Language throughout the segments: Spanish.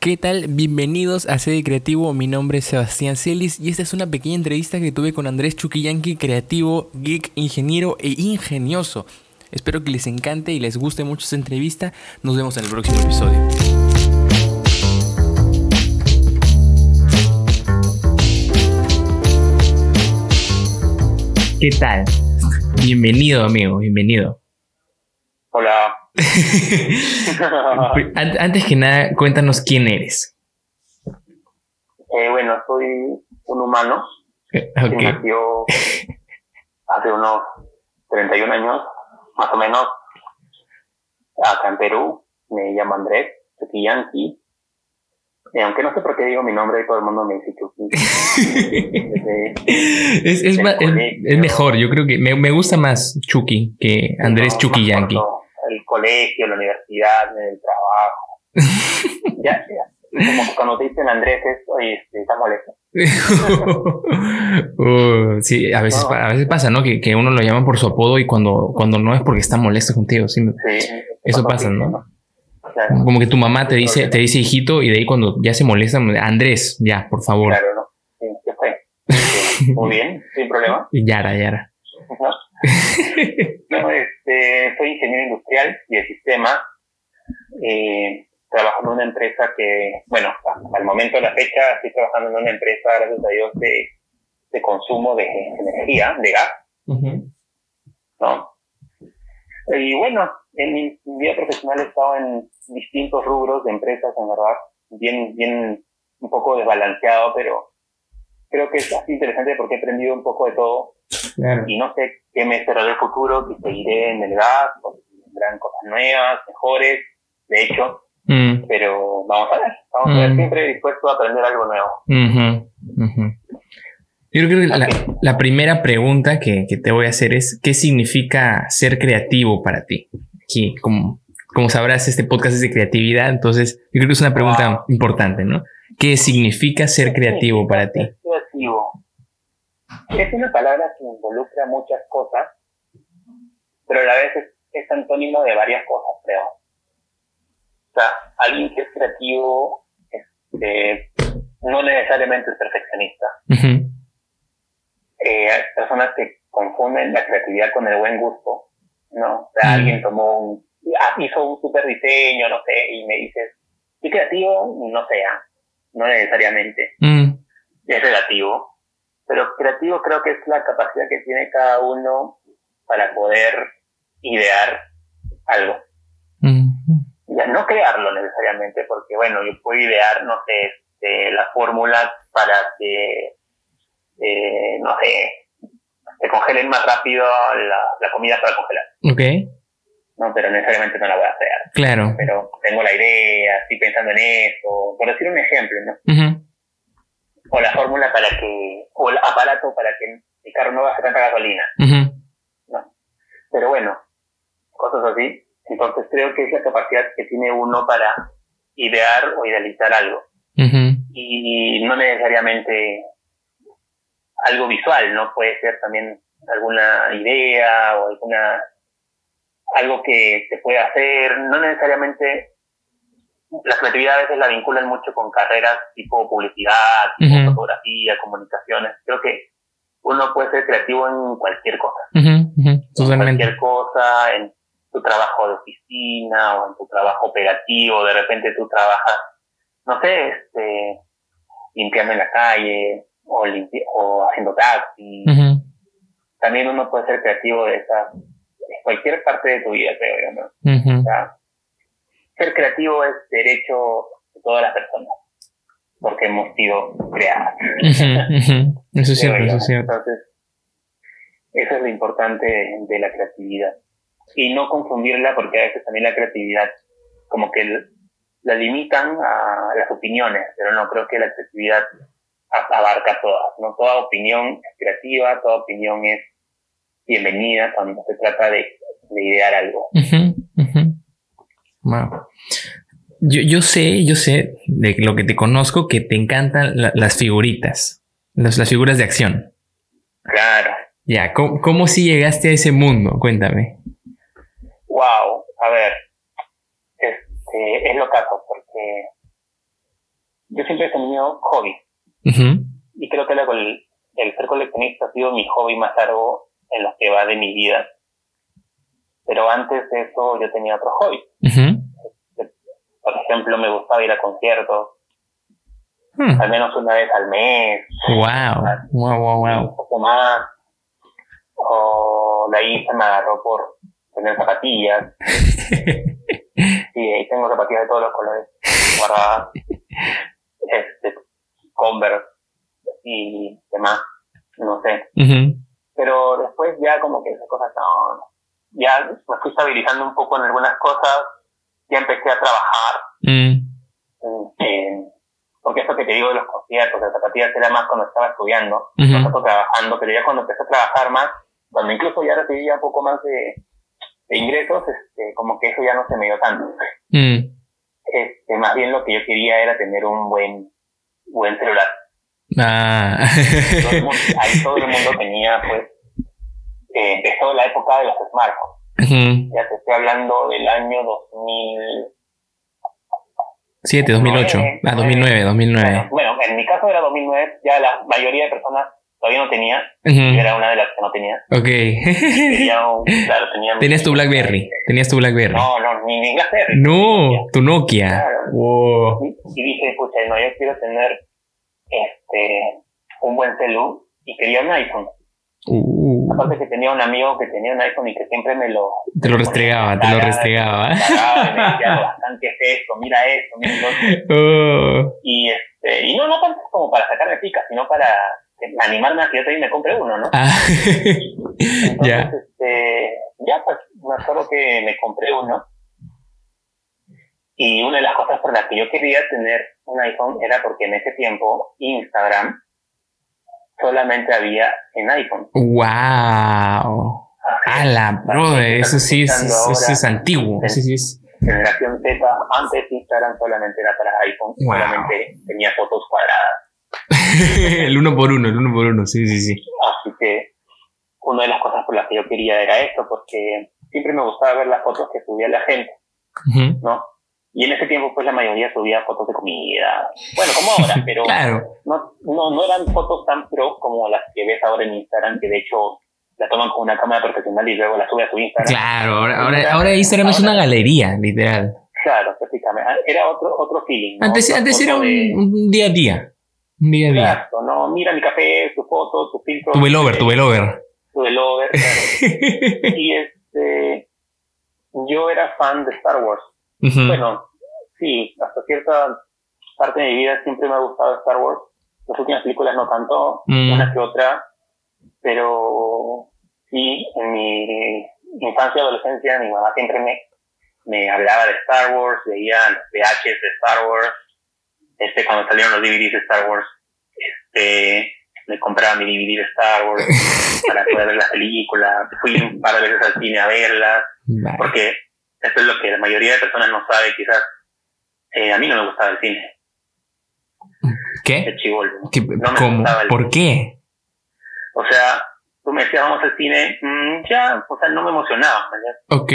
¿Qué tal? Bienvenidos a Sede Creativo, mi nombre es Sebastián Celis y esta es una pequeña entrevista que tuve con Andrés Chuquillanqui, creativo, geek, ingeniero e ingenioso. Espero que les encante y les guste mucho esta entrevista. Nos vemos en el próximo episodio. ¿Qué tal? Bienvenido, amigo, bienvenido. Hola. Antes que nada, cuéntanos quién eres. Eh, bueno, soy un humano Eh, que ok. nació hace unos 31 años, más o menos, acá en Perú. Me llamo Andrés Chuquillanqui. Y aunque no sé por qué digo mi nombre, todo el mundo me dice. Desde- Es, mejor, yo creo que me, me gusta más Chucky que Andrés no, Chuquillanqui. más corto. El colegio, la universidad, el trabajo. ya, ya. Como cuando te dicen Andrés, es, oye, este, está molesto. Uh, sí, a veces, No. a veces pasa, ¿no? Que, que uno lo llama por su apodo y cuando, cuando no es porque está molesto contigo. Sí, Eso pasa, ¿no? Claro. como que tu mamá te dice, te dice hijito y de ahí cuando ya se molesta, Andrés, ya, por favor. Claro, ¿no? Sí, ¿qué fue? Muy bien, sin problema. Y Yara, Yara. ¿No? Este, soy ingeniero industrial y de sistema. Eh, trabajo en una empresa que, bueno, al momento de la fecha estoy trabajando en una empresa, gracias a Dios, de, de consumo de energía, de gas. ¿no? Y bueno, en mi vida profesional he estado en distintos rubros de empresas, en verdad, bien, bien, un poco desbalanceado, pero creo que es así interesante porque he aprendido un poco de todo Claro. y no sé qué me esperará el futuro, si seguiré en el gas, o si vendrán cosas nuevas, mejores, de hecho, Mm, pero vamos a ver, vamos a ver, Mm. siempre dispuesto a aprender algo nuevo. ujú, ujú. Yo creo que la, la primera pregunta que, que te voy a hacer es, ¿qué significa ser creativo para ti? Aquí, como, como sabrás, este podcast es de creatividad, entonces yo creo que es una pregunta Wow. importante, ¿no? ¿Qué significa ser creativo para ti? Es una palabra que involucra muchas cosas, pero a la vez es, es antónimo de varias cosas, creo. O sea, alguien que es creativo este, no necesariamente es perfeccionista. Eh, hay personas que confunden la creatividad con el buen gusto, ¿no? O sea, alguien tomó un, ah, hizo un super diseño, no sé, y me dices, ¿qué creativo? No sé, ah, no necesariamente, mm, es relativo, pero creativo creo que es la capacidad que tiene cada uno para poder idear algo. mm, Ya no crearlo necesariamente, porque bueno, yo puedo idear, no sé, este, la fórmula para que, eh, no sé, se congelen más rápido la, la comida para congelar, Ok, ¿no? Pero necesariamente no la voy a crear. claro. Pero tengo la idea, estoy pensando en eso, por decir un ejemplo, ¿no? O la fórmula para que, o el aparato para que el carro no gaste tanta gasolina, ¿no? Pero bueno, cosas así. Entonces creo que es la capacidad que tiene uno para idear o idealizar algo. y no necesariamente algo visual, ¿no? Puede ser también alguna idea o alguna algo que se puede hacer, no necesariamente la creatividad a veces la vinculan mucho con carreras tipo publicidad, tipo fotografía, comunicaciones. Creo que uno puede ser creativo en cualquier cosa, en cualquier cosa, en tu trabajo de oficina o en tu trabajo operativo, de repente tú trabajas, no sé, este, limpiando en la calle o, o haciendo taxi. También uno puede ser creativo de esa, de cualquier parte de tu vida, creo yo, ¿no? ujú. O sea, ser creativo es derecho de todas las personas, porque hemos sido creadas. Eso es cierto, eso es cierto. Entonces, eso es lo importante de, de la creatividad. Y no confundirla porque a veces también la creatividad como que la limitan a las opiniones, pero no creo que la creatividad abarca todas, ¿no? Toda opinión es creativa, toda opinión es bienvenida cuando se trata de, de idear algo. Wow. Yo, yo sé, yo sé de lo que te conozco que te encantan la- las figuritas, las, las figuras de acción. Claro. Ya, ¿cómo, cómo si llegaste a ese mundo? Cuéntame. Wow, a ver, este, es lo caso, porque yo siempre he tenido hobby. Y creo que el, el ser coleccionista ha sido mi hobby más largo en lo que va de mi vida. Pero antes de eso yo tenía otro hobby. Por ejemplo, me gustaba ir a conciertos. Hmm. Al menos una vez al mes. Wow. Wow, wow, wow. Un poco más. O de ahí se me agarró por tener zapatillas. sí, ahí tengo zapatillas de todos los colores guardadas. Este, Converse y demás. No sé. Pero después ya como que esas cosas no, ya me fui estabilizando un poco en algunas cosas, ya empecé a trabajar. Mm. porque eso que te digo de los conciertos, de zapatillas era más cuando estaba estudiando, no trabajando, pero ya cuando empecé a trabajar más, cuando incluso ya recibía un poco más de, ingresos, este, como que eso ya no se me dio tanto. Mm. Este, más bien lo que yo quería era tener un buen, buen celular. Ah. ahí todo el mundo tenía, pues, eh, empezó la época de los smartphones. Ya te estoy hablando del año 2000. 7, 2008. Ah, 2009, 2009. Bueno, en mi caso era 2009, ya la mayoría de personas todavía no tenía. Yo era una de las que no tenía. Ok. Tenía claro, tenía Tenías tu Blackberry. Tenías tu Blackberry. No, no, ni, ni Blackberry. No, tu Nokia. Claro. Wow. Y, y, dije, escucha, no, yo quiero tener este un buen celu y quería un iPhone. Uh. Aparte que tenía un amigo que tenía un iPhone y que siempre me lo... Te lo restregaba, te lo restregaba. Me, decía, bastante es esto, mira esto, mira. Uh. Y, este, y no, no tanto como para sacarme pica, sino para animarme a que yo también me compre uno, ¿no? Ah. Entonces, este, ya pues me acuerdo que me compré uno. Y una de las cosas por las que yo quería tener un iPhone era porque en ese tiempo Instagram solamente había en iPhone. ¡Wow! ¡Hala, brother! Eso sí es, eso es antiguo. Sí, sí es. Generación Z, antes Instagram solamente era para iPhone, solamente tenía fotos cuadradas. el uno por uno, el uno por uno, sí, sí, sí. Así que una de las cosas por las que yo quería era esto, porque siempre me gustaba ver las fotos que subía la gente, ¿no? Y en ese tiempo, pues la mayoría subía fotos de comida. Bueno, como ahora, pero no, no, no eran fotos tan pro como las que ves ahora en Instagram, que de hecho la toman con una cámara profesional y luego la sube a su Instagram. Claro, ahora, ahora, Instagram es una galería, literal. Claro, prácticamente. Era otro, otro feeling. Antes, antes era un, día a día. Un día a día. Exacto, no, mira mi café, tu foto, tu filtro. Tu velover, tu velover. Tu velover, claro. y este, yo era fan de Star Wars. Bueno, sí, hasta cierta parte de mi vida siempre me ha gustado Star Wars. Las últimas películas no tanto, mm. una que otra, pero sí, en mi infancia y adolescencia mi mamá siempre me, me hablaba de Star Wars, veía los VHs de Star Wars, este, cuando salieron los DVDs de Star Wars, este, me compraba mi DVD de Star Wars para poder ver las películas, fui un par de veces al cine a verlas, porque eso es lo que la mayoría de personas no sabe, quizás. Eh, a mí no me gustaba el cine. ¿Qué? El. No me ¿Cómo? Gustaba el ¿Por qué? O sea, tú me decías, vamos al cine, mm, ya, o sea, no me emocionaba. Ok,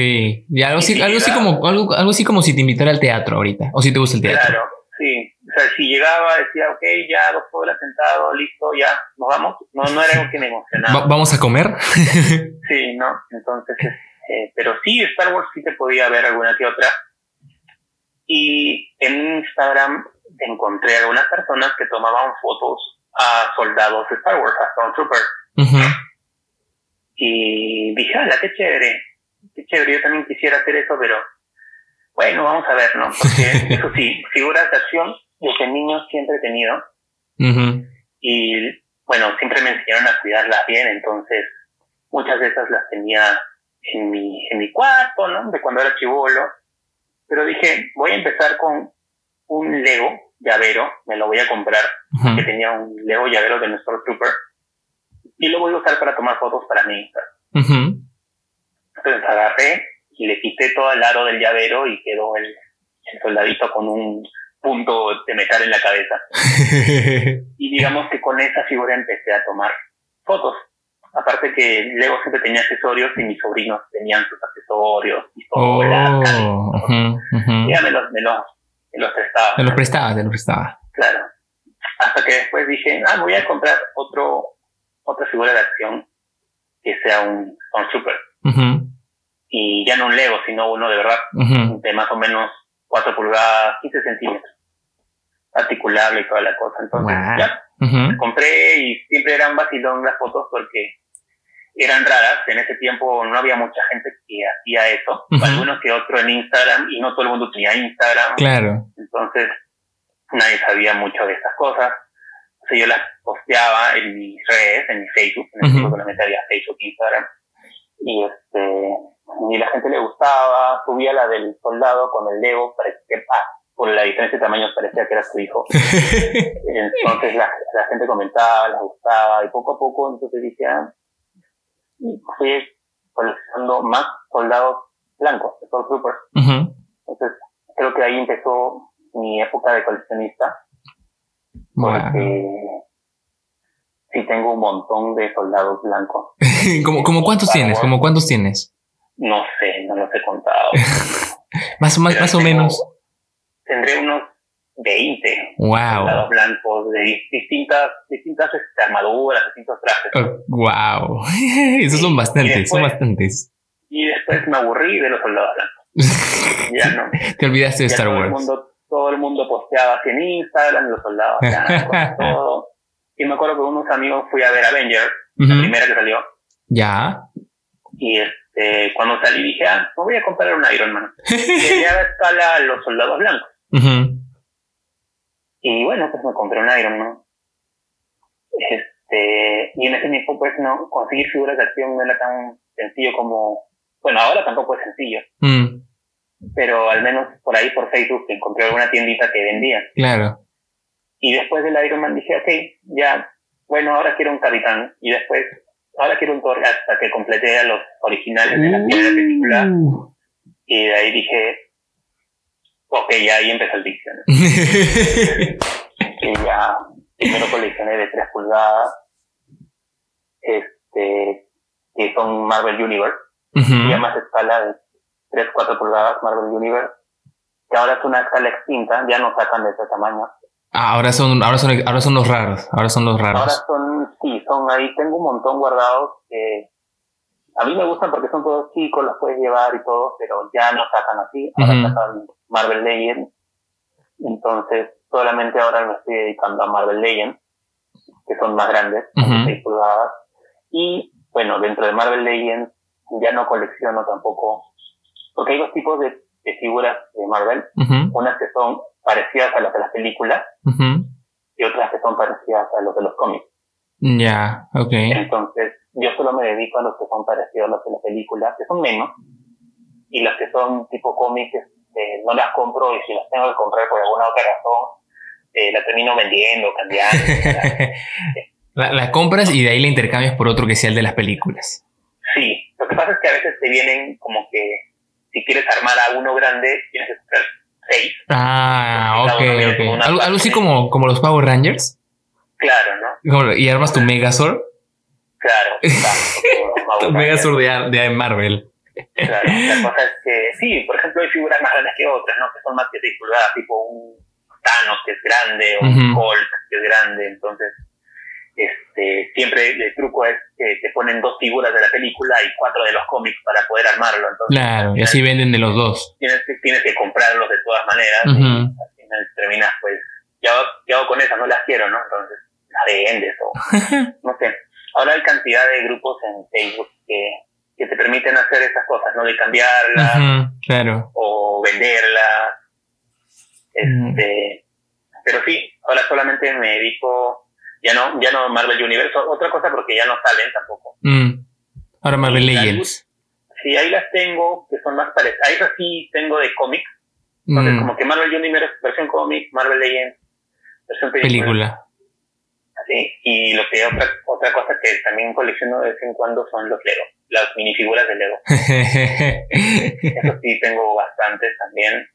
ya, algo, así, algo, así como, algo, algo así como si te invitara al teatro ahorita, o si te gusta el teatro. Claro, sí. O sea, si llegaba, decía, ok, ya, dos horas sentado, listo, ya, nos vamos. No, no era algo que me emocionaba. ¿Vamos a comer? sí, no, entonces eh, pero sí, Star Wars sí te podía ver alguna que otra. Y en Instagram encontré algunas personas que tomaban fotos a soldados de Star Wars, a Stormtroopers. Y dije, ¡hala, qué chévere! Qué chévere, yo también quisiera hacer eso, pero bueno, vamos a ver, ¿no? Porque eso sí, figuras de acción desde niños siempre he tenido. Y bueno, siempre me enseñaron a cuidarlas bien, entonces muchas de esas las tenía en mi, en mi cuarto, ¿no? De cuando era chivolo. Pero dije, voy a empezar con un Lego llavero, me lo voy a comprar, que tenía un Lego llavero de nuestro Trooper, y lo voy a usar para tomar fotos para mi Instagram. Entonces agarré y le quité todo el aro del llavero y quedó el, el soldadito con un punto de metal en la cabeza. y digamos que con esa figura empecé a tomar fotos. Aparte que Lego siempre tenía accesorios y mis sobrinos tenían sus accesorios, pistolas, oh, uh me, los, me, los, me los prestaba. Te los prestaba, te los prestaba. Claro. Hasta que después dije, ah, voy a comprar otro, otra figura de acción que sea un Stormtrooper. Y ya no un Lego, sino uno de verdad, de más o menos 4 pulgadas, 15 centímetros. Articulable y toda la cosa. Entonces, ya, compré y siempre eran vacilón las fotos porque eran raras. En ese tiempo no había mucha gente que hacía eso. Algunos que otro en Instagram y no todo el mundo tenía Instagram. Claro. Entonces, nadie sabía mucho de estas cosas. Sea, yo las posteaba en mis redes, en mi Facebook, en el uh había Facebook, Instagram. Y este, y la gente le gustaba, subía la del soldado con el Lego, parecía que, ah, por la diferencia de tamaños parecía que era su hijo. entonces la, la, gente comentaba, les gustaba, y poco a poco entonces dije, ah, fui coleccionando más soldados blancos, de Troopers. Entonces creo que ahí empezó mi época de coleccionista. Porque sí tengo un montón de soldados blancos. ¿Cómo, como cuántos tienes? ¿Como cuántos tienes? No sé, no los he contado. más, más, más o menos. Tendré unos 20 wow. soldados blancos de distintas, distintas armaduras, distintos trajes. Oh, wow. Esos son bastantes, son bastantes. Y después me aburrí de los soldados blancos. ya no. Te olvidaste de Star Wars todo el mundo posteaba así en Instagram, los soldados, todo. Y me acuerdo que unos amigos fui a ver Avengers, la primera que salió. Ya. Y este, cuando salí dije, ah, me voy a comprar un Iron Man. y ya escala los soldados blancos. Y bueno, pues me compré un Iron Man. Este, y en ese tiempo, pues no, conseguir figuras de acción no era tan sencillo como, bueno, ahora tampoco es sencillo. Mm pero al menos por ahí por Facebook encontré alguna tiendita que vendía. Claro. Y después del Iron Man dije, ok, ya, bueno, ahora quiero un Capitán. Y después, ahora quiero un Thor hasta que completé a los originales de la primera película. Uh. Y de ahí dije, ok, ya ahí empezó el diccionario. y ya, primero coleccioné de 3 pulgadas, este, que son Marvel Universe, y a más escala de 3, 4 pulgadas Marvel Universe, que ahora es una escala extinta, ya no sacan de ese tamaño. Ah, ahora son, ahora son, ahora son los raros, ahora son los raros. Ahora son, sí, son ahí, tengo un montón guardados que a mí me gustan porque son todos chicos, los puedes llevar y todo, pero ya no sacan así, ahora sacan Marvel Legends, entonces solamente ahora me estoy dedicando a Marvel Legends, que son más grandes, uh 6 pulgadas, y bueno, dentro de Marvel Legends ya no colecciono tampoco porque hay dos tipos de, figuras de Marvel, unas que son parecidas a las de las películas y otras que son parecidas a los de los cómics. Ya, okay. Entonces, yo solo me dedico a los que son parecidos a los de las películas, que son menos, y las que son tipo cómics, este, no las compro y si las tengo que comprar por alguna otra razón, eh, la termino vendiendo, cambiando. la, la, compras y de ahí la intercambias por otro que sea el de las películas. Sí, lo que pasa es que a veces te vienen como que si quieres armar a uno grande, tienes que comprar seis. Ah, ok, ok. Algo, así como, como los Power Rangers. Claro, ¿no? Y armas tu Megazord. Claro, claro. tu Megazord de, de Marvel. Claro, la cosa es que sí, por ejemplo, hay figuras más grandes que otras, ¿no? Que son más que 6 pulgadas, tipo un Thanos que es grande, o un Hulk que es grande, entonces este, siempre el truco es que te ponen dos figuras de la película y cuatro de los cómics para poder armarlo. Entonces, claro, y así venden de los dos. Tienes, tienes que comprarlos de todas maneras y al final terminas pues, ¿qué hago, con esas? No las quiero, ¿no? Entonces las vendes o no sé. Ahora hay cantidad de grupos en Facebook que, que te permiten hacer esas cosas, ¿no? De cambiarla claro. o venderla. Este, Pero sí, ahora solamente me dedico ya no, ya no Marvel Universe, otra cosa porque ya no salen tampoco. Mm. Ahora Marvel Legends. Sí, ahí las tengo, que son más parecidas. Ahí sí tengo de cómics. Entonces, mm. como que Marvel Universe, versión cómic, Marvel Legends, versión película. Sí, y lo que otra, otra cosa que también colecciono de vez en cuando son los Lego, las minifiguras de Lego. Eso sí, tengo bastantes también.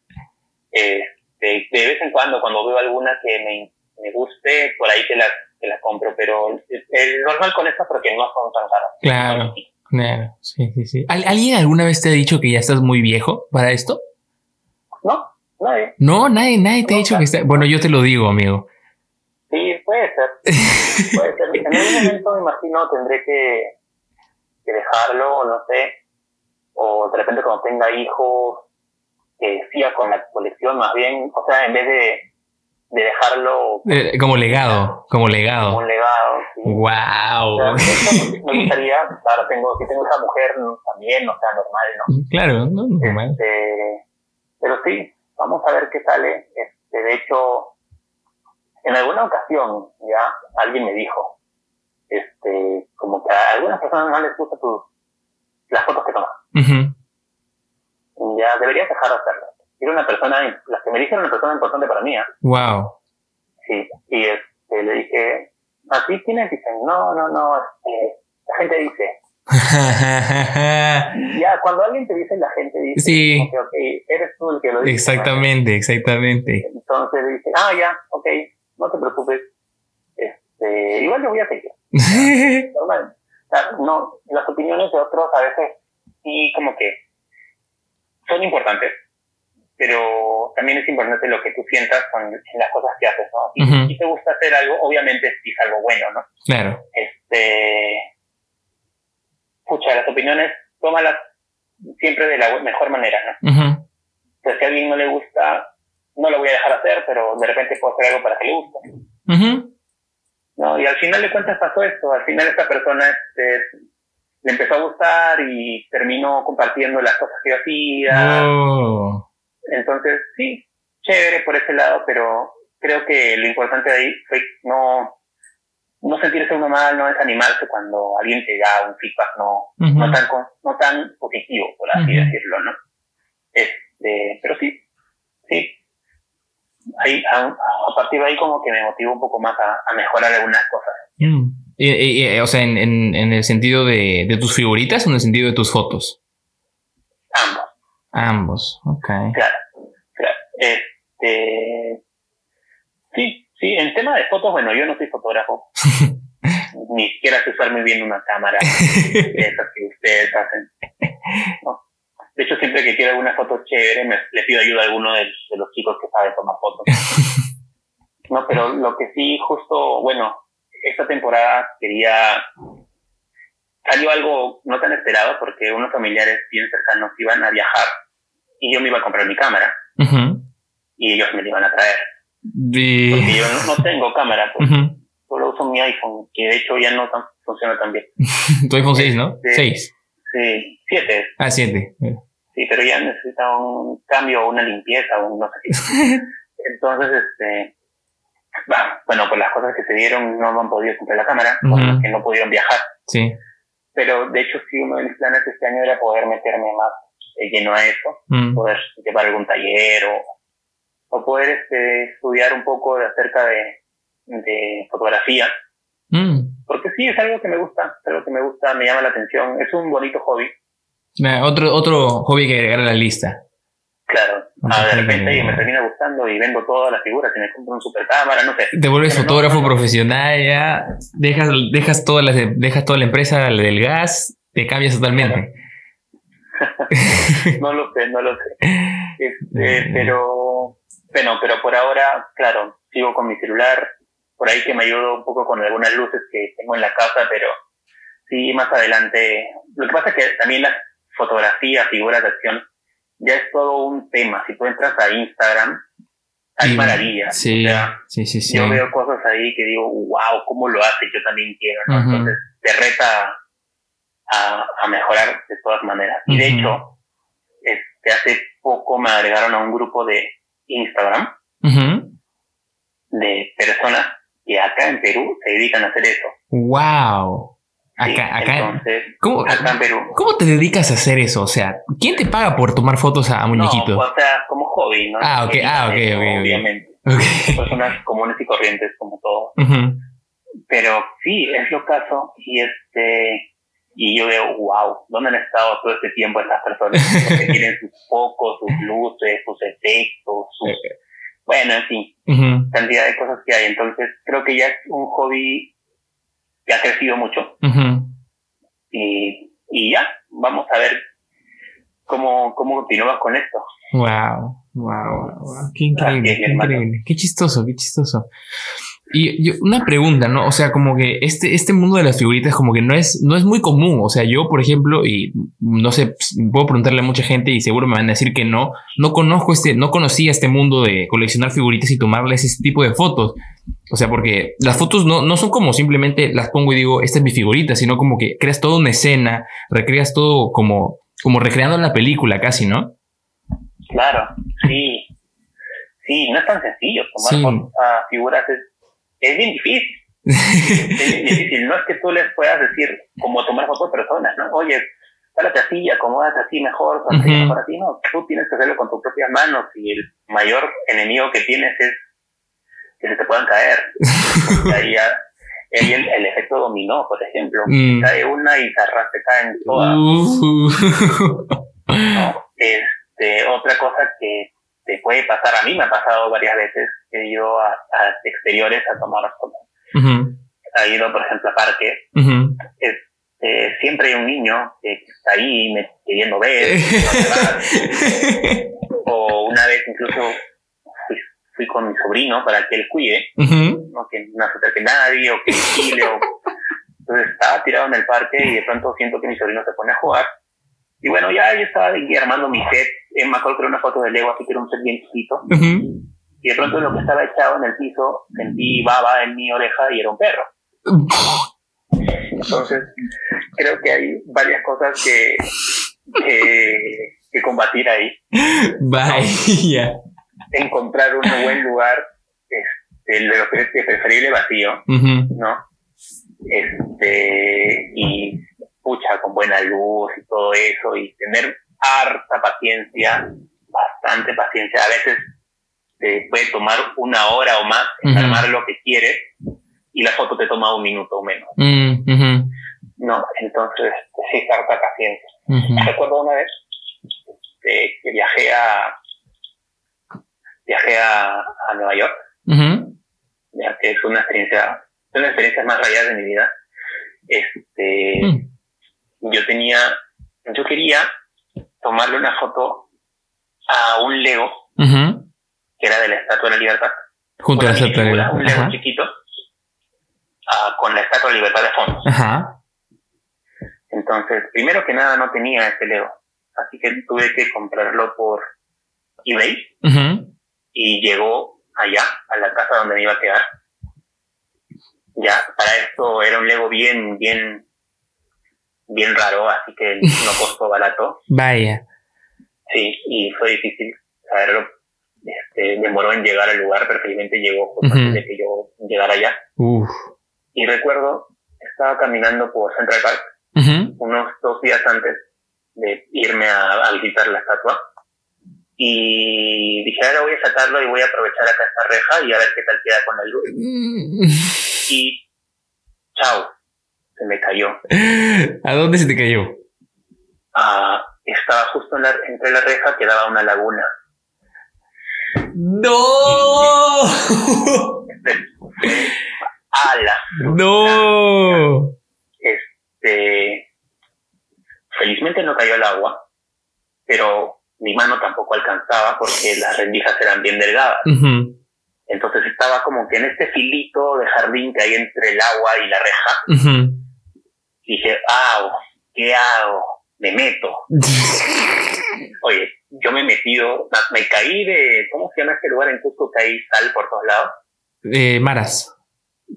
Este, de vez en cuando, cuando veo alguna que me, me guste, por ahí te las que la compro, pero el normal con esta porque no son tan caras. Claro, claro, sí, sí, sí. ¿Alguien alguna vez te ha dicho que ya estás muy viejo para esto? No. Nadie. No, nadie, nadie te ha dicho que está. Bueno, yo te lo digo, amigo. Sí, puede ser. puede ser. En algún momento me imagino tendré que, que dejarlo, no sé. O de repente cuando tenga hijos, que siga con la colección más bien. O sea, en vez de, de dejarlo. Eh, como legado, como legado. Como un legado, sí. ¡Wow! O sea, me gustaría, ahora tengo, si tengo esa mujer también, o sea, normal, ¿no? Claro, no, normal. Este, pero sí, vamos a ver qué sale. Este, de hecho, en alguna ocasión ya alguien me dijo, este, algunas personas no les gustan tus, las fotos que tomas. Ya deberías dejar de hacerlas. Era una persona, las que me dijeron una persona importante para mí. ¿eh? Wow. Sí, y este, le dije, ¿así tienes? Dicen, no, no, no, este, la gente dice. ya, cuando alguien te dice, la gente dice, sí. okay, okay, eres tú el que lo dice. Exactamente, ¿no? exactamente. Entonces dice, ah, ya, ok, no te preocupes, este, igual yo voy a seguir. Normal. No, las opiniones de otros a veces sí como que son importantes, pero también es importante lo que tú sientas con las cosas que haces, ¿no? Si, uh -huh. si te gusta hacer algo, obviamente si es algo bueno, ¿no? Claro. Este, escucha, las opiniones, tómalas siempre de la mejor manera, ¿no? Uh -huh. Sea, si a alguien no le gusta, no lo voy a dejar hacer, pero de repente puedo hacer algo para que le guste. Uh -huh. No, y al final de cuentas pasó esto. Al final esta persona este, le empezó a gustar y terminó compartiendo las cosas que yo hacía. Oh. Entonces, sí, chévere por ese lado, pero creo que lo importante de ahí fue no, no sentirse uno mal, no desanimarse cuando alguien te da un feedback no, uh -huh. no, tan, no tan positivo, por así uh -huh. decirlo, ¿no? Este, pero sí, sí. Ahí, a, a, partir de ahí como que me motivó un poco más a, a mejorar algunas cosas. Mm. Y, y, y, o sea, en, en, en el sentido de, de, tus figuritas o en el sentido de tus fotos? Ambos. Ambos, ok. Claro, claro. Este, sí, sí, en tema de fotos, bueno, yo no soy fotógrafo. Ni siquiera sé usar muy bien una cámara. esas que ustedes hacen. No. De hecho, siempre que quiero alguna foto chévere, me, le pido ayuda a alguno de, de los chicos que saben tomar fotos. no, pero lo que sí, justo, bueno, esta temporada quería salió algo no tan esperado porque unos familiares bien cercanos iban a viajar y yo me iba a comprar mi cámara uh -huh. y ellos me la iban a traer. De... Porque yo no, no, tengo cámara, pues, uh -huh. solo uso mi iPhone, que de hecho ya no tan, funciona tan bien. tu iPhone 6, ¿no? Este, 6. Sí, 7. Ah, 7. Sí, pero ya necesita un cambio, una limpieza, un no sé qué. Entonces, este, bueno, por las cosas que se dieron no han podido comprar la cámara, uh -huh. que no pudieron viajar. Sí. Pero de hecho sí, uno de mis planes este año era poder meterme más eh, lleno a eso, mm. poder llevar algún taller o, o poder este, estudiar un poco de acerca de, de fotografía. Mm. Porque sí, es algo que me gusta, es algo que me gusta, me llama la atención, es un bonito hobby. Otro, otro hobby que agregar a la lista. Claro, ah, de repente me termina gustando y vendo todas las figuras y me compro un super cámara, no sé. Te vuelves Pero fotógrafo no, profesional ya, dejas, dejas, toda la, dejas toda la empresa del gas, te cambias totalmente. no lo sé, no lo sé. Este, pero, bueno, pero por ahora, claro, sigo con mi celular, por ahí que me ayudo un poco con algunas luces que tengo en la casa, pero sí, más adelante. Lo que pasa es que también las fotografías, figuras de acción, ya es todo un tema. Si tú entras a Instagram, hay maravillas. Sí, o sea, sí, sí, sí. Yo veo cosas ahí que digo, wow, ¿cómo lo hace? Yo también quiero, ¿no? Uh -huh. Entonces, te reta a, a, mejorar de todas maneras. Y uh -huh. de hecho, este, hace poco me agregaron a un grupo de Instagram uh -huh. de personas que acá en Perú se dedican a hacer eso. ¡Wow! Acá, acá, entonces, ¿cómo, acá en Perú. ¿Cómo te dedicas a hacer eso? O sea, ¿quién te paga por tomar fotos a muñequitos? No, o sea, como hobby, ¿no? Ah, ok, ah, okay, okay, Obviamente. Okay. Personas comunes y corrientes como todo. Uh -huh. Pero sí, es lo caso. Y este y yo veo, wow, ¿dónde han estado todo este tiempo estas personas? Porque tienen sus focos, sus luces, sus efectos, sus... Bueno, en fin, uh -huh. cantidad de cosas que hay. Entonces, creo que ya es un hobby que ha crecido mucho. Uh -huh. y, y ya, vamos a ver cómo, cómo continuamos con esto. Wow, wow, wow. Qué increíble, qué increíble. Qué chistoso, qué chistoso. Y una pregunta, ¿no? O sea, como que este, este mundo de las figuritas como que no es, no es muy común. O sea, yo, por ejemplo, y no sé, puedo preguntarle a mucha gente y seguro me van a decir que no, no conozco este, no conocía este mundo de coleccionar figuritas y tomarles ese tipo de fotos. O sea, porque las fotos no, no son como simplemente las pongo y digo, esta es mi figurita, sino como que creas toda una escena, recreas todo como, como recreando la película casi, ¿no? Claro, sí. Sí, no es tan sencillo tomar figuras es bien difícil. es bien difícil. No es que tú les puedas decir, como tomar fotos personas, ¿no? Oye, párate así, acomódate así mejor, así mejor así. No, tú tienes que hacerlo con tus propias manos y el mayor enemigo que tienes es que se te puedan caer. ahí ahí el, el, efecto dominó, por ejemplo. Mm. Cae una y se caen todas. ¿no? Este, otra cosa que te puede pasar, a mí me ha pasado varias veces, que he ido a, exteriores a tomar fotos. Ha ido, por ejemplo, a parques. Este, siempre hay un niño que está ahí me, queriendo ver. o una vez incluso fui, con mi sobrino para que él cuide, no que no se acerque nadie o que vigile. O... Entonces estaba tirado en el parque y de pronto siento que mi sobrino se pone a jugar y bueno, ya yo estaba armando mi set. Eh, me acuerdo que era una foto de Lego, así que era un set bien chiquito. Y de pronto lo que estaba echado en el piso, sentí baba en mi oreja y era un perro. Entonces, creo que hay varias cosas que, que, combatir ahí. Vaya. Encontrar un buen lugar, este, lo que es preferible vacío, ¿no? Este, y con buena luz y todo eso, y tener harta paciencia, bastante paciencia. A veces te puede tomar una hora o más en armar lo que quieres y la foto te toma un minuto o menos. Mm, no, entonces sí, harta paciencia. Recuerdo una vez que viajé a viajé a, Nueva York, ya que es una experiencia, una más rayadas de mi vida. Este, mm yo tenía, yo quería tomarle una foto a un Lego que era de la Estatua de la Libertad. Junto a la Estatua de la Libertad. Un Lego chiquito uh, con la Estatua de la Libertad de fondo. Ajá. Entonces, primero que nada no tenía ese Lego, así que tuve que comprarlo por eBay y llegó allá, a la casa donde me iba a quedar. Ya, para esto era un Lego bien, bien bien raro, así que no costó barato. Vaya. Sí, y fue difícil saberlo. Este, demoró en llegar al lugar, pero felizmente llegó antes de que yo llegara allá. Y recuerdo, estaba caminando por Central Park unos dos días antes de irme a, visitar la estatua. Y dije, ahora voy a sacarlo y voy a aprovechar acá esta reja y a ver qué tal queda con la luz. Mm. y chao, se me cayó. ¿A dónde se te cayó? Ah, estaba justo entre la reja que daba una laguna. ¡No! ¡Ala! ¡No! Este. Felizmente no cayó el agua, pero mi mano tampoco alcanzaba porque las rendijas eran bien delgadas. Entonces estaba como que en este filito de jardín que hay entre el agua y la reja dije, ah, ¿qué hago? Me meto. Oye, yo me he metido, me caí de, ¿cómo se llama este lugar en Cusco que hay sal por todos lados? Eh, Maras.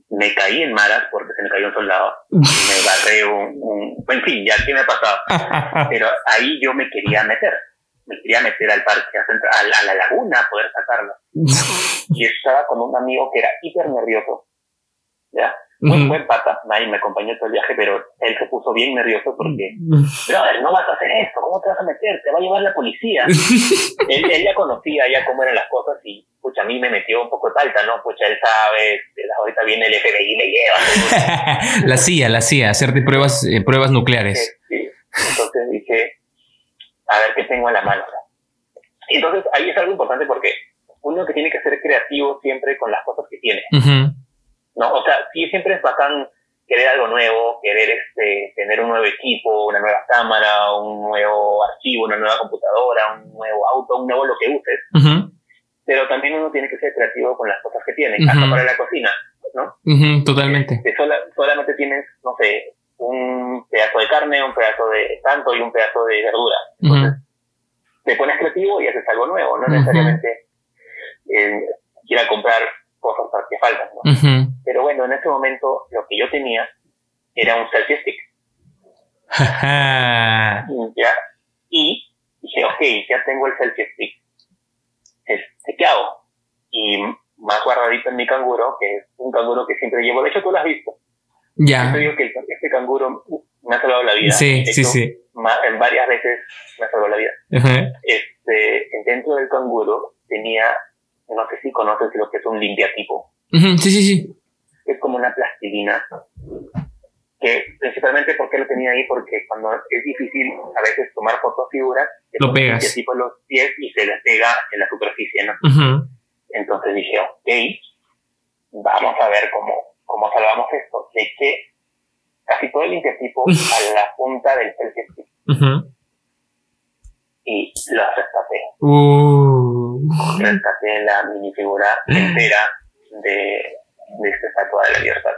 Me caí en Maras porque se me cayó un soldado. me barré un, un, en fin, ya qué me ha pasado. Pero ahí yo me quería meter. Me quería meter al parque, a, la, a la laguna, a poder sacarlo. y estaba con un amigo que era hiper nervioso. ¿Ya? Muy buen pata, nadie me acompañó todo el viaje, pero él se puso bien nervioso porque, brother, no vas a hacer esto, ¿cómo te vas a meter? Te va a llevar la policía. él, ya conocía ya cómo eran las cosas y, pucha, a mí me metió un poco talta, ¿no? Pucha, él sabe, ahorita viene el FBI y le lleva. la CIA, la CIA, hacerte pruebas, eh, pruebas nucleares. Sí, Entonces dije, a ver qué tengo en la mano. Entonces ahí es algo importante porque uno que tiene que ser creativo siempre con las cosas que tiene. ¿No? O sea, sí siempre es bacán querer algo nuevo, querer este, tener un nuevo equipo, una nueva cámara, un nuevo archivo, una nueva computadora, un nuevo auto, un nuevo lo que uses. Pero también uno tiene que ser creativo con las cosas que tiene, hasta para la cocina, ¿no? totalmente. Este, solamente tienes, no sé, un pedazo de carne, un pedazo de tanto y un pedazo de verdura. Entonces, te pones creativo y haces algo nuevo, no necesariamente eh, ir a comprar cosas que faltan. ¿no? Pero bueno, en ese momento lo que yo tenía era un selfie stick. ¿Ya? Y dije, ok, ya tengo el selfie stick. Este, ¿Qué hago? Y más guardadito en mi canguro, que es un canguro que siempre llevo. De hecho, tú lo has visto. Ya. Yo digo que este canguro me ha salvado la vida. Sí, sí, sí. en varias veces me ha salvado la vida. este, dentro del canguro tenía no sé si conoces lo que es un limpiatipo. sí, sí, sí. Es como una plastilina. Que principalmente, ¿por qué lo tenía ahí? Porque cuando es difícil a veces tomar fotos figuras, lo pegas. Limpiatipo en los pies y se les pega en la superficie, ¿no? Entonces dije, ok, vamos a ver cómo, cómo salvamos esto. Le eché casi todo el limpiatipo a la punta del selfie y lo rescaté. Uh. Rescaté la minifigura entera de, de esta estatua de la libertad.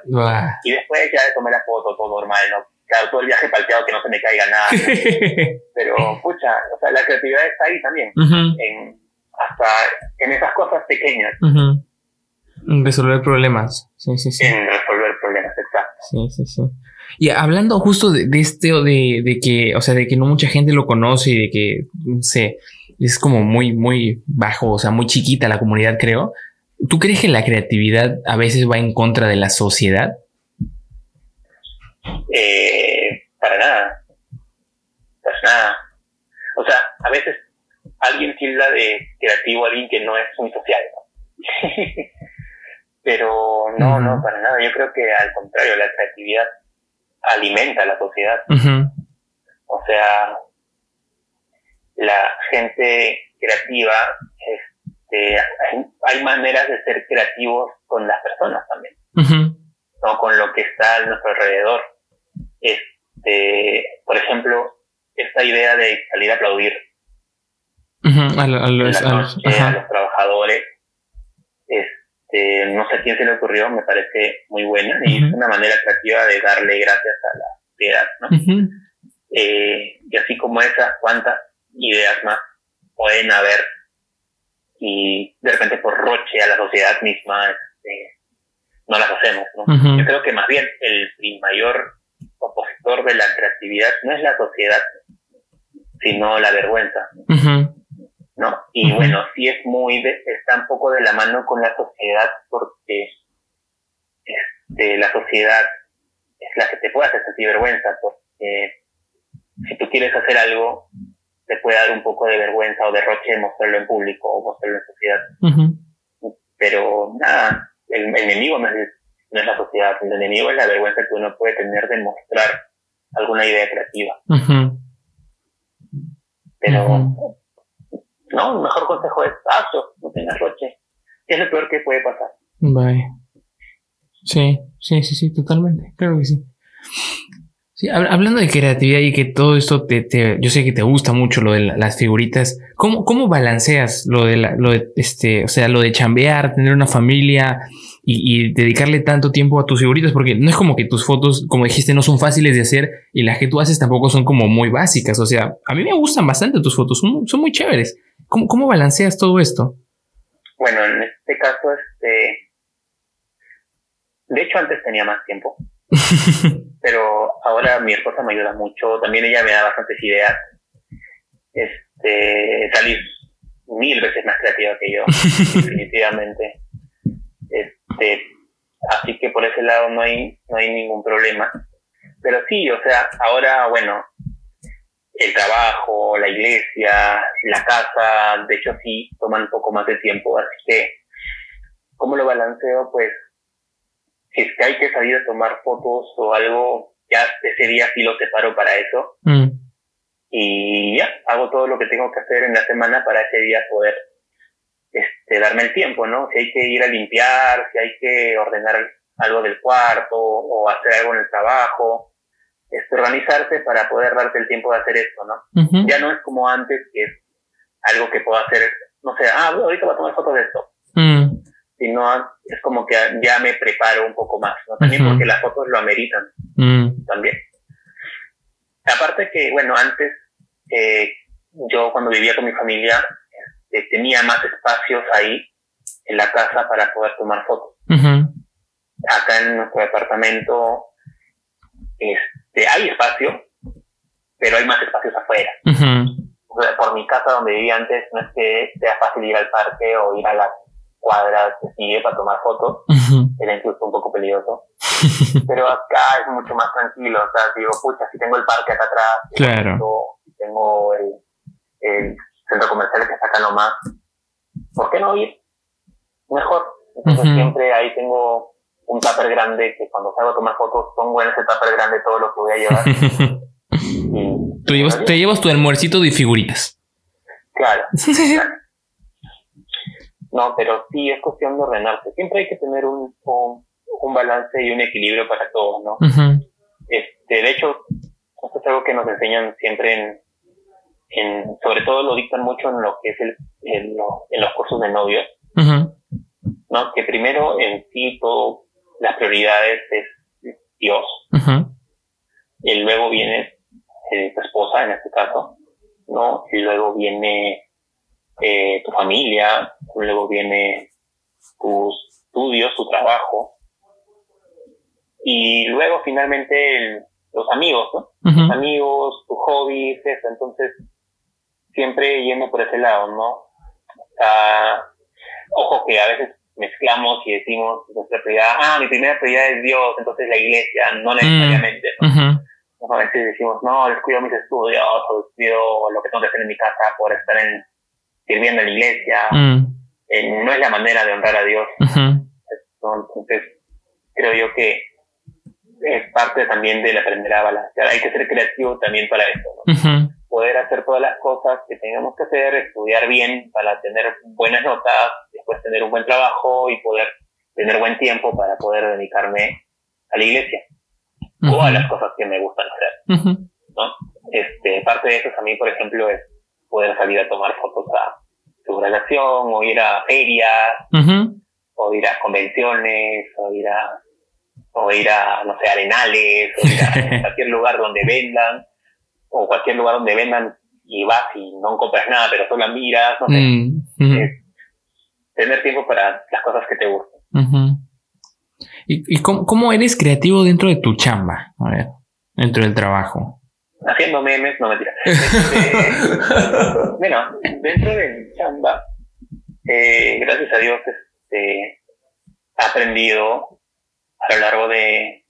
Y después ya tomé la foto, todo normal, ¿no? Claro, todo el viaje palteado, que no se me caiga nada. Pero, pucha, o sea, la creatividad está ahí también. en, hasta en esas cosas pequeñas. En resolver problemas. Sí, sí, sí. En resolver problemas, exacto. Sí, sí, sí. Y hablando justo de, de este, de, de, que, o sea, de que no mucha gente lo conoce y de que, no sé, es como muy, muy bajo, o sea, muy chiquita la comunidad, creo. ¿Tú crees que la creatividad a veces va en contra de la sociedad? Eh, para nada. Para nada. O sea, a veces alguien tilda de creativo a alguien que no es muy social. Pero no, no, para nada. Yo creo que al contrario, la creatividad alimenta a la sociedad. O sea, la gente creativa, este, hay, maneras de ser creativos con las personas también, ¿no? con lo que está a nuestro alrededor. Este, por ejemplo, esta idea de salir a aplaudir a, los, trabajadores. Este, no sé a quién se le ocurrió, me parece muy buena y es una manera creativa de darle gracias a la sociedad, ¿no? Eh, y así como esas, cuantas ideas más pueden haber y de repente por roche a la sociedad misma este, no las hacemos, ¿no? Yo creo que más bien el, mayor opositor de la creatividad no es la sociedad, sino la vergüenza. ¿no? Y bueno, sí es muy, está un poco de la mano con la sociedad porque este, la sociedad es la que te puede hacer sentir vergüenza, porque si tú quieres hacer algo, te puede dar un poco de vergüenza o derroche mostrarlo en público o mostrarlo en sociedad. Pero nada, el, enemigo no es, no es, la sociedad, el enemigo es la vergüenza que uno puede tener de mostrar alguna idea creativa. Pero no, el mejor consejo es hazlo, no tengas roche. Es lo peor que puede pasar. Vale. Sí, sí, sí, sí, totalmente. Claro que sí. Sí, hablando de creatividad y que todo esto te, te, yo sé que te gusta mucho lo de las figuritas, ¿cómo, cómo balanceas lo de, la, lo de este, o sea, lo de chambear, tener una familia y, y, dedicarle tanto tiempo a tus figuritas? Porque no es como que tus fotos, como dijiste, no son fáciles de hacer y las que tú haces tampoco son como muy básicas. O sea, a mí me gustan bastante tus fotos, son, son muy chéveres. ¿Cómo, ¿Cómo balanceas todo esto? Bueno, en este caso, este. De hecho, antes tenía más tiempo. pero ahora mi esposa me ayuda mucho. También ella me da bastantes ideas. Este, Salir mil veces más creativa que yo, definitivamente. Este, así que por ese lado no hay, no hay ningún problema. Pero sí, o sea, ahora, bueno, el trabajo, la iglesia, la casa, de hecho sí toman un poco más de tiempo, así que ¿cómo lo balanceo? Pues si es que hay que salir a tomar fotos o algo, ya ese día sí lo separo para eso. Mm. Y ya, hago todo lo que tengo que hacer en la semana para ese día poder este, darme el tiempo, ¿no? Si hay que ir a limpiar, si hay que ordenar algo del cuarto o hacer algo en el trabajo. Este, organizarse para poder darte el tiempo de hacer esto, ¿no? Ya no es como antes, que es algo que puedo hacer, no sé, ah, ahorita voy a tomar fotos de esto. Mm. Sino es como que ya me preparo un poco más, ¿no? También porque las fotos lo ameritan. Mm. También. Aparte que, bueno, antes eh, yo cuando vivía con mi familia este, tenía más espacios ahí en la casa para poder tomar fotos. Acá en nuestro departamento este, hay espacio, pero hay más espacios afuera. por mi casa donde vivía antes no es que sea fácil ir al parque o ir a las cuadras que sigue para tomar fotos, era incluso un poco peligroso. pero acá es mucho más tranquilo, o sea, digo, pucha, si tengo el parque acá atrás, claro. tengo el, el centro comercial que está acá nomás, ¿por qué no ir? Mejor. Entonces siempre ahí tengo un tupper grande que cuando salgo a tomar fotos pongo en ese tupper grande todo lo que voy a llevar. Tú llevas, te llevas tu almuercito de figuritas. Claro, No, pero sí es cuestión de ordenarse. Siempre hay que tener un, un, balance y un equilibrio para todos, ¿no? este, de hecho, esto es algo que nos enseñan siempre en, en sobre todo lo dictan mucho en lo que es el, en, los cursos de novios, ¿no? Que primero en sí todo las prioridades es Dios. Y luego viene eh, tu esposa, en este caso, ¿no? Y luego viene eh, tu familia, luego viene tus estudios, tu trabajo. Y luego finalmente los amigos, ¿no? Los amigos, tus hobbies, eso. Entonces, siempre yendo por ese lado, ¿no? ojo que a veces mezclamos y decimos nuestra prioridad, ah, mi primera prioridad es Dios, entonces la iglesia, no mm, necesariamente, ¿no? A veces decimos, no, descuido mis estudios, o descuido lo que tengo que hacer en mi casa por estar en, sirviendo en la iglesia. Mm. Eh, no es la manera de honrar a Dios. Entonces, creo yo que es parte también del aprender a balancear. Hay que ser creativo también para eso, ¿no? poder hacer todas las cosas que tengamos que hacer, estudiar bien para tener buenas notas, después tener un buen trabajo y poder tener buen tiempo para poder dedicarme a la iglesia o a las cosas que me gustan hacer. ¿no? este, parte de eso a mí, por ejemplo, es poder salir a tomar fotos a su relación o ir a ferias o ir a convenciones o ir a o ir a, no sé, arenales, o ir a cualquier lugar donde vendan o cualquier lugar donde vendan y vas y no compras nada, pero solo miras, no sé. Mm, tener tiempo para las cosas que te gustan. ¿Y, cómo, eres creativo dentro de tu chamba? A ver, dentro del trabajo. Haciendo memes, no mentira. Este, bueno, dentro de mi chamba, eh, gracias a Dios, este, he aprendido a lo largo de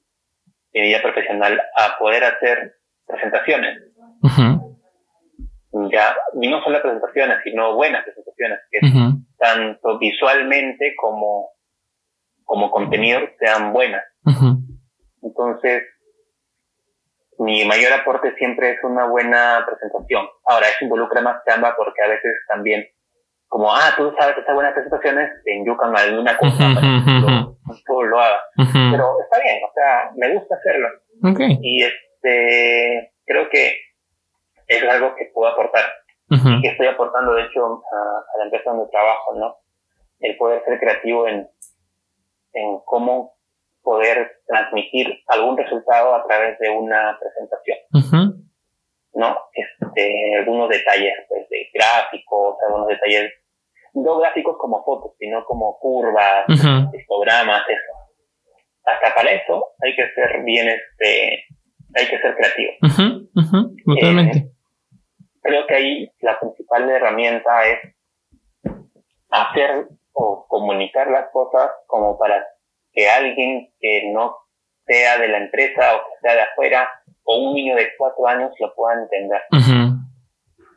mi vida profesional a poder hacer presentaciones. Ya, y no solo presentaciones, sino buenas presentaciones, que tanto visualmente como, como contenido sean buenas. Entonces, mi mayor aporte siempre es una buena presentación. Ahora, eso involucra más chamba porque a veces también, como, ah, tú sabes hacer buenas presentaciones, te enyucan alguna cosa para que lo haga. Pero está bien, o sea, me gusta hacerlo. Y este, creo que es algo que puedo aportar. y que estoy aportando, de hecho, a, la empresa donde trabajo, ¿no? El poder ser creativo en, en cómo poder transmitir algún resultado a través de una presentación. ¿No? Este, algunos detalles, pues, de gráficos, algunos detalles, no gráficos como fotos, sino como curvas, histogramas, eso. Hasta para eso hay que ser bien, este, hay que ser creativo. Totalmente. Eh, creo que ahí la principal herramienta es hacer o comunicar las cosas como para que alguien que no sea de la empresa o que sea de afuera o un niño de cuatro años lo pueda entender.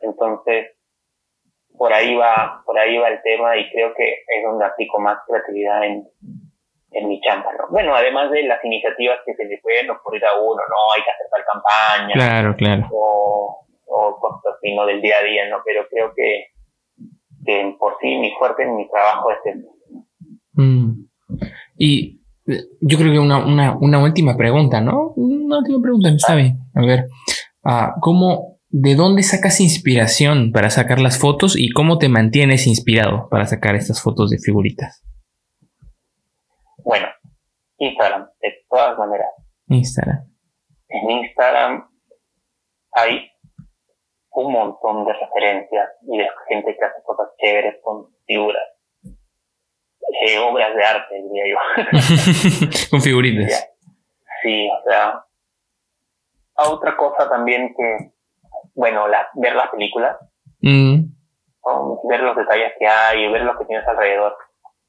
Entonces, por ahí va, por ahí va el tema y creo que es donde aplico más creatividad en, en mi chamba, ¿no? Bueno, además de las iniciativas que se le pueden ocurrir a uno, ¿no? Hay que hacer tal campaña. Claro, claro. O, o cosas así, ¿no? Del día a día, ¿no? Pero creo que, que por sí mi fuerte en mi trabajo es eso. Mm. Y yo creo que una, una, una última pregunta, ¿no? Una última pregunta, está bien. A ver, uh, ¿cómo, de dónde sacas inspiración para sacar las fotos y cómo te mantienes inspirado para sacar estas fotos de figuritas? Bueno, Instagram, de todas maneras. Instagram. En Instagram hay un montón de referencias y de gente que hace cosas chéveres con figuras. Eh, obras de arte, diría yo. con figuritas. Sí, o sea. Otra cosa también que, bueno, la, ver las películas, mm. ver los detalles que hay, y ver lo que tienes alrededor.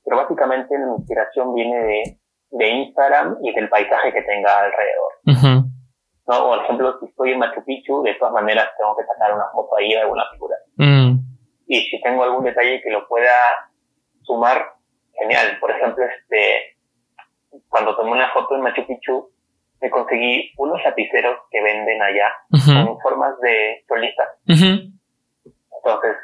Pero básicamente la inspiración viene de, de Instagram y del paisaje que tenga alrededor. ¿no? Por ejemplo, si estoy en Machu Picchu, de todas maneras tengo que sacar una foto ahí de alguna figura. Mm. Y si tengo algún detalle que lo pueda sumar, genial. Por ejemplo, este, cuando tomé una foto en Machu Picchu, me conseguí unos lapiceros que venden allá con formas de solistas. Entonces,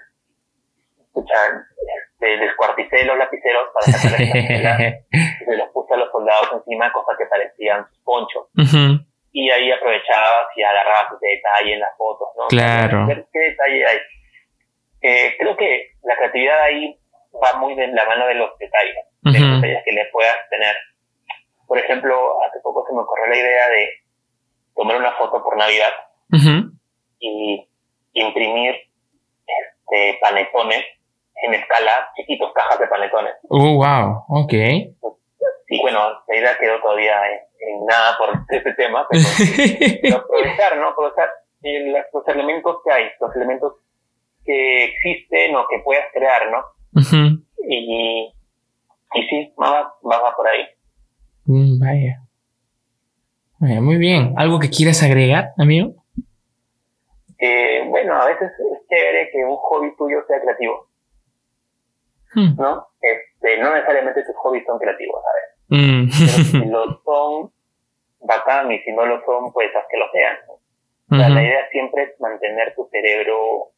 escuchar, este, descuarticé los lapiceros para sacar y se los puse a los soldados encima, cosas que parecían ponchos y ahí aprovechabas y agarrabas ese detalle en las fotos, ¿no? Claro. qué detalle hay. Eh, creo que la creatividad ahí va muy de la mano de los detalles, de los detalles que le puedas tener. Por ejemplo, hace poco se me ocurrió la idea de tomar una foto por Navidad y imprimir este, panetones en escala chiquitos, cajas de panetones. Oh, wow, ok. Y bueno, la idea quedó todavía en, nada por este tema, pero, aprovechar, ¿no? Aprovechar los elementos que hay, los elementos que existen o que puedas crear, ¿no? Y, y sí, va, va, por ahí. Mm, vaya. Vaya, muy bien. ¿Algo que quieras agregar, amigo? Eh, bueno, a veces es chévere que un hobby tuyo sea creativo. Hmm. ¿No? Este, no necesariamente tus hobbies son creativos, ¿sabes? Mm. si lo son, bacán, y si no lo son, pues haz que lo sean. La idea siempre es mantener tu cerebro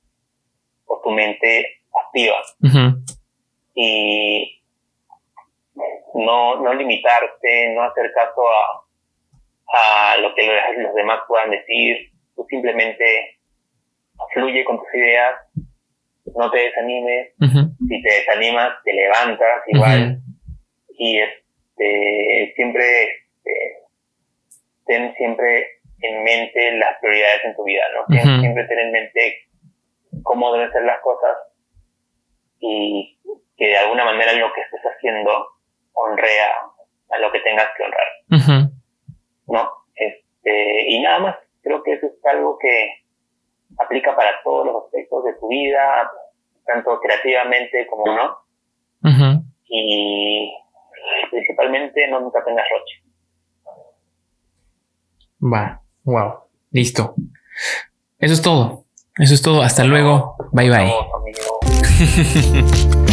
o tu mente activa. Y no, no limitarte, no hacer caso a, a lo que los demás puedan decir. Tú simplemente fluye con tus ideas, no te desanimes. Si te desanimas, te levantas igual. Y es este, siempre este, ten siempre en mente las prioridades en tu vida, ¿no? Siempre ten en mente cómo deben ser las cosas y que de alguna manera lo que estés haciendo honre a, lo que tengas que honrar. ¿No? Este, y nada más, creo que eso es algo que aplica para todos los aspectos de tu vida, tanto creativamente como no. Y principalmente no nunca tengas roche. Va, wow, listo. Eso es todo. Eso es todo. Hasta luego. Bye bye.